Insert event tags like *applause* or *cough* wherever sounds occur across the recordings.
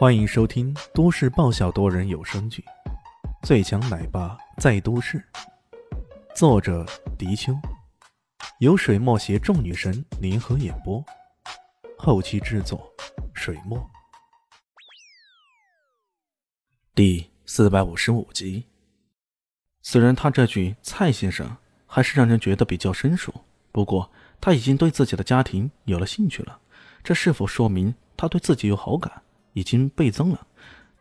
欢迎收听都市爆笑多人有声剧《最强奶爸在都市》，作者：迪秋，由水墨携众女神联合演播，后期制作：水墨。第四百五十五集。虽然他这句“蔡先生”还是让人觉得比较生疏，不过他已经对自己的家庭有了兴趣了，这是否说明他对自己有好感？已经倍增了，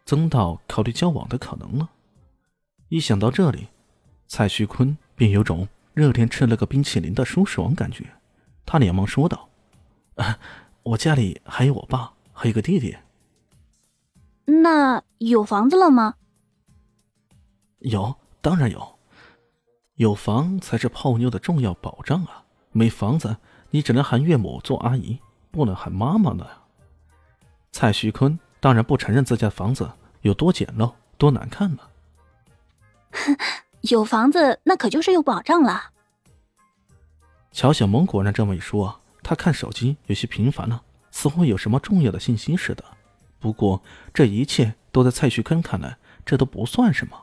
增到考虑交往的可能了。一想到这里，蔡徐坤便有种热天吃了个冰淇淋的舒爽感觉。他连忙说道：“啊，我家里还有我爸，还有个弟弟。那有房子了吗？”“有，当然有。有房才是泡妞的重要保障啊！没房子，你只能喊岳母做阿姨，不能喊妈妈呢。”蔡徐坤当然不承认自家的房子有多简陋、多难看了。哼，有房子那可就是有保障了。乔小萌果然这么一说，他看手机有些频繁了，似乎有什么重要的信息似的。不过这一切都在蔡徐坤看来，这都不算什么。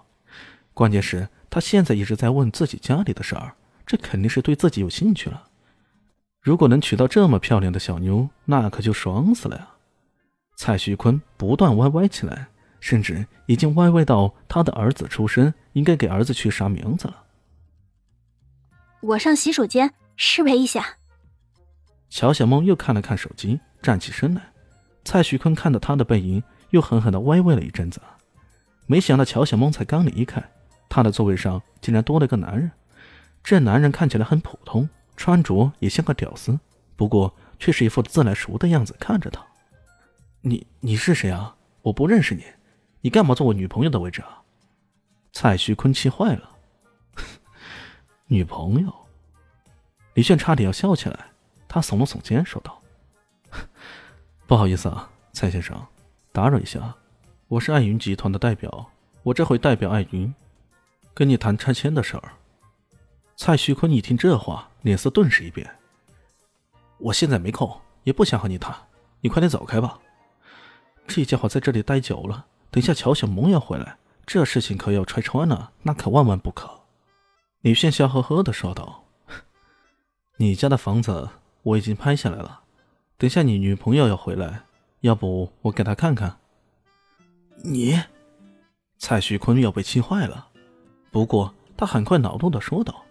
关键是，他现在一直在问自己家里的事儿，这肯定是对自己有兴趣了。如果能娶到这么漂亮的小妞，那可就爽死了呀！蔡徐坤不断歪歪起来，甚至已经歪歪到他的儿子出生应该给儿子取啥名字了。我上洗手间失陪一下。乔小梦又看了看手机，站起身来。蔡徐坤看到他的背影，又狠狠的歪歪了一阵子。没想到乔小梦才刚离开，他的座位上竟然多了个男人。这男人看起来很普通，穿着也像个屌丝，不过却是一副自来熟的样子看着他。你你是谁啊？我不认识你，你干嘛坐我女朋友的位置啊？蔡徐坤气坏了。*laughs* 女朋友？李炫差点要笑起来，他耸了耸肩说道：“ *laughs* 不好意思啊，蔡先生，打扰一下，我是爱云集团的代表，我这回代表爱云，跟你谈拆迁的事儿。”蔡徐坤一听这话，脸色顿时一变。我现在没空，也不想和你谈，你快点走开吧。这家伙在这里待久了，等下乔小萌要回来，这事情可要拆穿了，那可万万不可。李炫笑呵呵的说道：“你家的房子我已经拍下来了，等下你女朋友要回来，要不我给她看看。”你，蔡徐坤要被气坏了，不过他很快恼怒的说道：“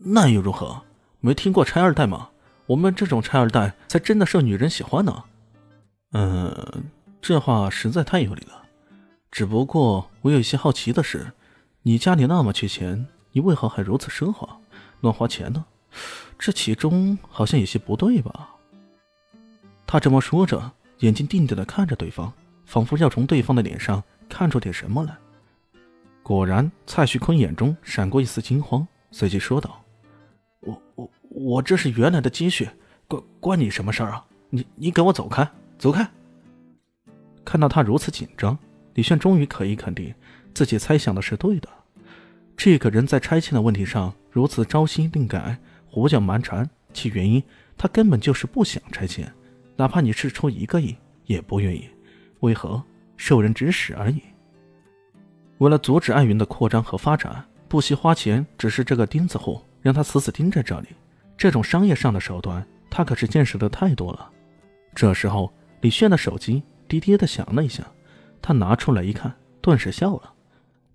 那又如何？没听过拆二代吗？我们这种拆二代才真的受女人喜欢呢。”嗯，这话实在太有理了。只不过我有一些好奇的是，你家里那么缺钱，你为何还如此奢华，乱花钱呢？这其中好像有些不对吧？他这么说着，眼睛定定的看着对方，仿佛要从对方的脸上看出点什么来。果然，蔡徐坤眼中闪过一丝惊慌，随即说道：“我我我这是原来的积蓄，关关你什么事儿啊？你你给我走开！”走开！看到他如此紧张，李炫终于可以肯定自己猜想的是对的。这个人在拆迁的问题上如此朝夕令改、胡搅蛮缠，其原因他根本就是不想拆迁，哪怕你是出一个亿也不愿意。为何受人指使而已？为了阻止艾云的扩张和发展，不惜花钱只是这个钉子户，让他死死盯在这里。这种商业上的手段，他可是见识的太多了。这时候。李炫的手机滴滴的响了一下，他拿出来一看，顿时笑了。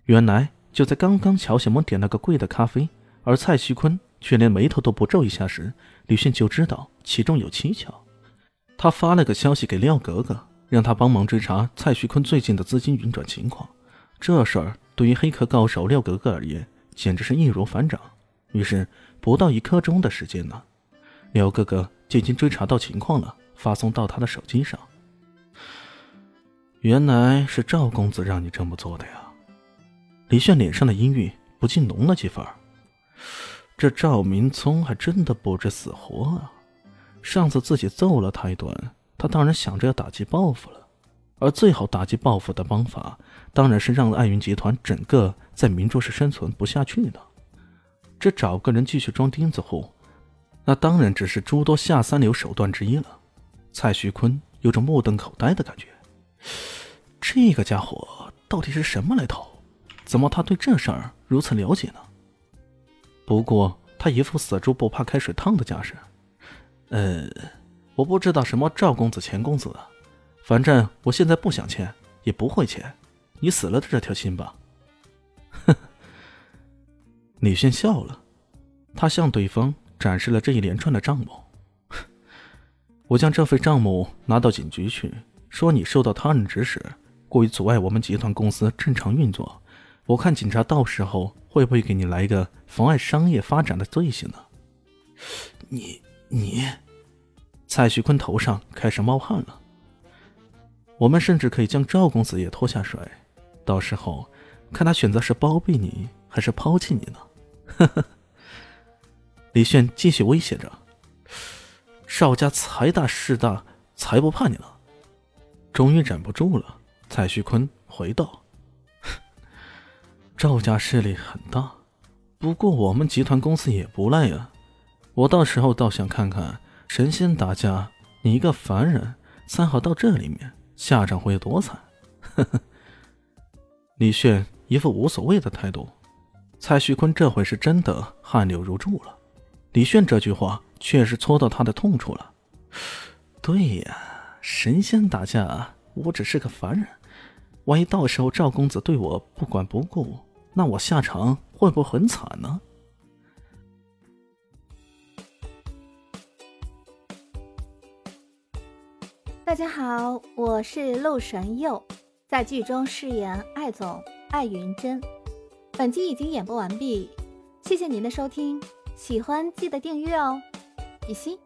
原来就在刚刚，乔小萌点了个贵的咖啡，而蔡徐坤却连眉头都不皱一下时，李炫就知道其中有蹊跷。他发了个消息给廖格格，让他帮忙追查蔡徐坤最近的资金运转情况。这事儿对于黑客高手廖格格而言，简直是易如反掌。于是不到一刻钟的时间呢，廖格格就已经追查到情况了。发送到他的手机上。原来是赵公子让你这么做的呀！李炫脸上的阴郁不禁浓了几分。这赵明聪还真的不知死活啊！上次自己揍了他一顿，他当然想着要打击报复了。而最好打击报复的方法，当然是让爱云集团整个在明珠市生存不下去的。这找个人继续装钉子户，那当然只是诸多下三流手段之一了。蔡徐坤有种目瞪口呆的感觉，这个家伙到底是什么来头？怎么他对这事儿如此了解呢？不过他一副死猪不怕开水烫的架势。呃，我不知道什么赵公子、钱公子，反正我现在不想签，也不会签。你死了这条心吧。哼。李炫笑了，他向对方展示了这一连串的账目。我将这份账目拿到警局去，说你受到他人指使，故意阻碍我们集团公司正常运作。我看警察到时候会不会给你来一个妨碍商业发展的罪行呢？你你，蔡徐坤头上开始冒汗了。我们甚至可以将赵公子也拖下水，到时候看他选择是包庇你还是抛弃你呢？呵呵。李炫继续威胁着：“邵家财大势大，才不怕你呢。”终于忍不住了，蔡徐坤回道。*laughs* 赵家势力很大，不过我们集团公司也不赖啊。我到时候倒想看看神仙打架，你一个凡人参好到这里面，下场会有多惨。*laughs* 李炫一副无所谓的态度，蔡徐坤这回是真的汗流如注了。李炫这句话确实戳到他的痛处了。对呀，神仙打架，我只是个凡人，万一到时候赵公子对我不管不顾。那我下场会不会很惨呢？大家好，我是陆神佑，在剧中饰演艾总艾云珍。本集已经演播完毕，谢谢您的收听，喜欢记得订阅哦，比心。